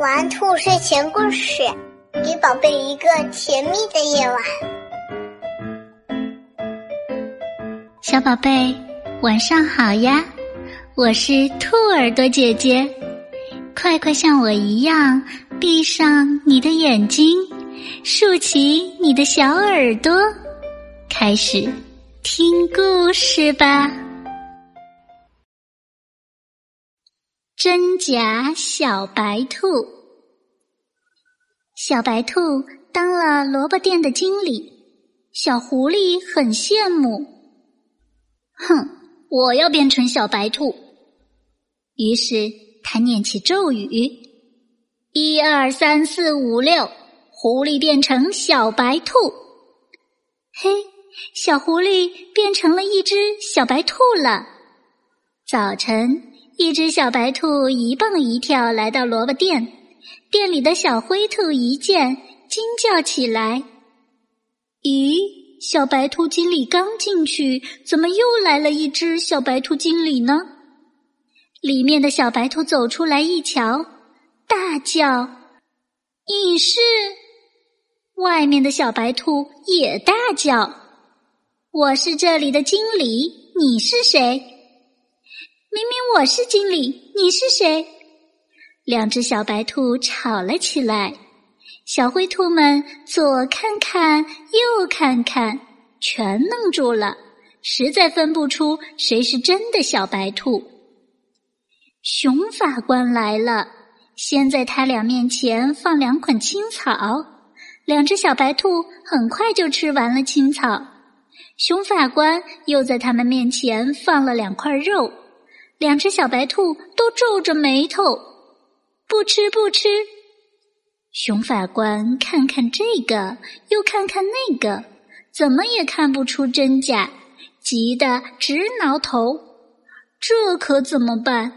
玩兔睡前故事，给宝贝一个甜蜜的夜晚。小宝贝，晚上好呀！我是兔耳朵姐姐，快快像我一样，闭上你的眼睛，竖起你的小耳朵，开始听故事吧。真假小白兔，小白兔当了萝卜店的经理，小狐狸很羡慕。哼，我要变成小白兔。于是他念起咒语：一二三四五六，狐狸变成小白兔。嘿，小狐狸变成了一只小白兔了。早晨。一只小白兔一蹦一跳来到萝卜店，店里的小灰兔一见惊叫起来：“咦，小白兔经理刚进去，怎么又来了一只小白兔经理呢？”里面的小白兔走出来一瞧，大叫：“你是？”外面的小白兔也大叫：“我是这里的经理，你是谁？”明明我是经理，你是谁？两只小白兔吵了起来。小灰兔们左看看，右看看，全愣住了，实在分不出谁是真的小白兔。熊法官来了，先在他俩面前放两捆青草，两只小白兔很快就吃完了青草。熊法官又在他们面前放了两块肉。两只小白兔都皱着眉头，不吃不吃。熊法官看看这个，又看看那个，怎么也看不出真假，急得直挠头。这可怎么办？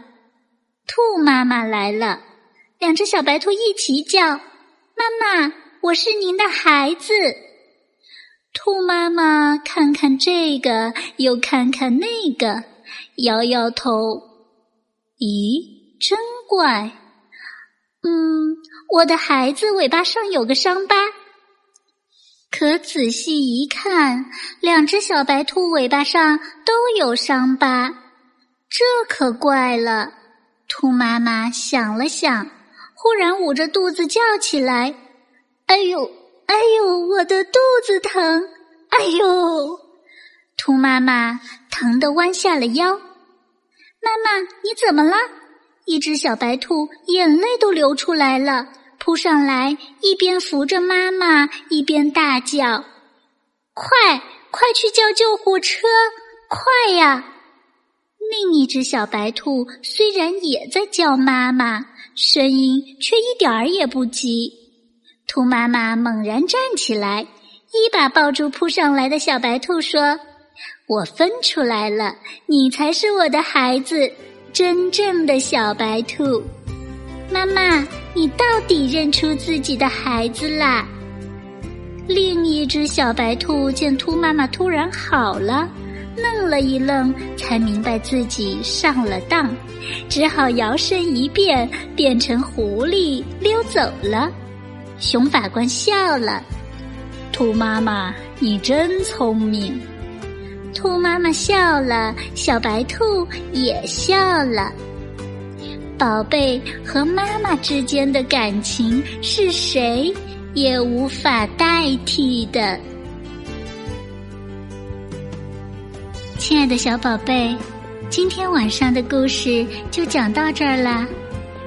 兔妈妈来了，两只小白兔一起叫：“妈妈，我是您的孩子。”兔妈妈看看这个，又看看那个。摇摇头，咦，真怪。嗯，我的孩子尾巴上有个伤疤，可仔细一看，两只小白兔尾巴上都有伤疤，这可怪了。兔妈妈想了想，忽然捂着肚子叫起来：“哎呦，哎呦，我的肚子疼！哎呦！”兔妈妈疼的弯下了腰。妈妈，你怎么了？一只小白兔眼泪都流出来了，扑上来，一边扶着妈妈，一边大叫：“快，快去叫救护车！快呀！”另一只小白兔虽然也在叫妈妈，声音却一点儿也不急。兔妈妈猛然站起来，一把抱住扑上来的小白兔，说。我分出来了，你才是我的孩子，真正的小白兔。妈妈，你到底认出自己的孩子啦？另一只小白兔见兔妈妈突然好了，愣了一愣，才明白自己上了当，只好摇身一变，变成狐狸溜走了。熊法官笑了：“兔妈妈，你真聪明。”兔妈妈笑了，小白兔也笑了。宝贝和妈妈之间的感情是谁也无法代替的。亲爱的小宝贝，今天晚上的故事就讲到这儿啦。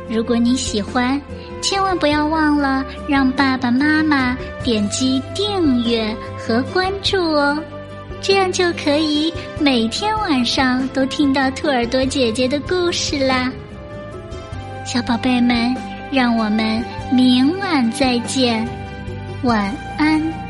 如果你喜欢，千万不要忘了让爸爸妈妈点击订阅和关注哦。这样就可以每天晚上都听到兔耳朵姐姐的故事啦，小宝贝们，让我们明晚再见，晚安。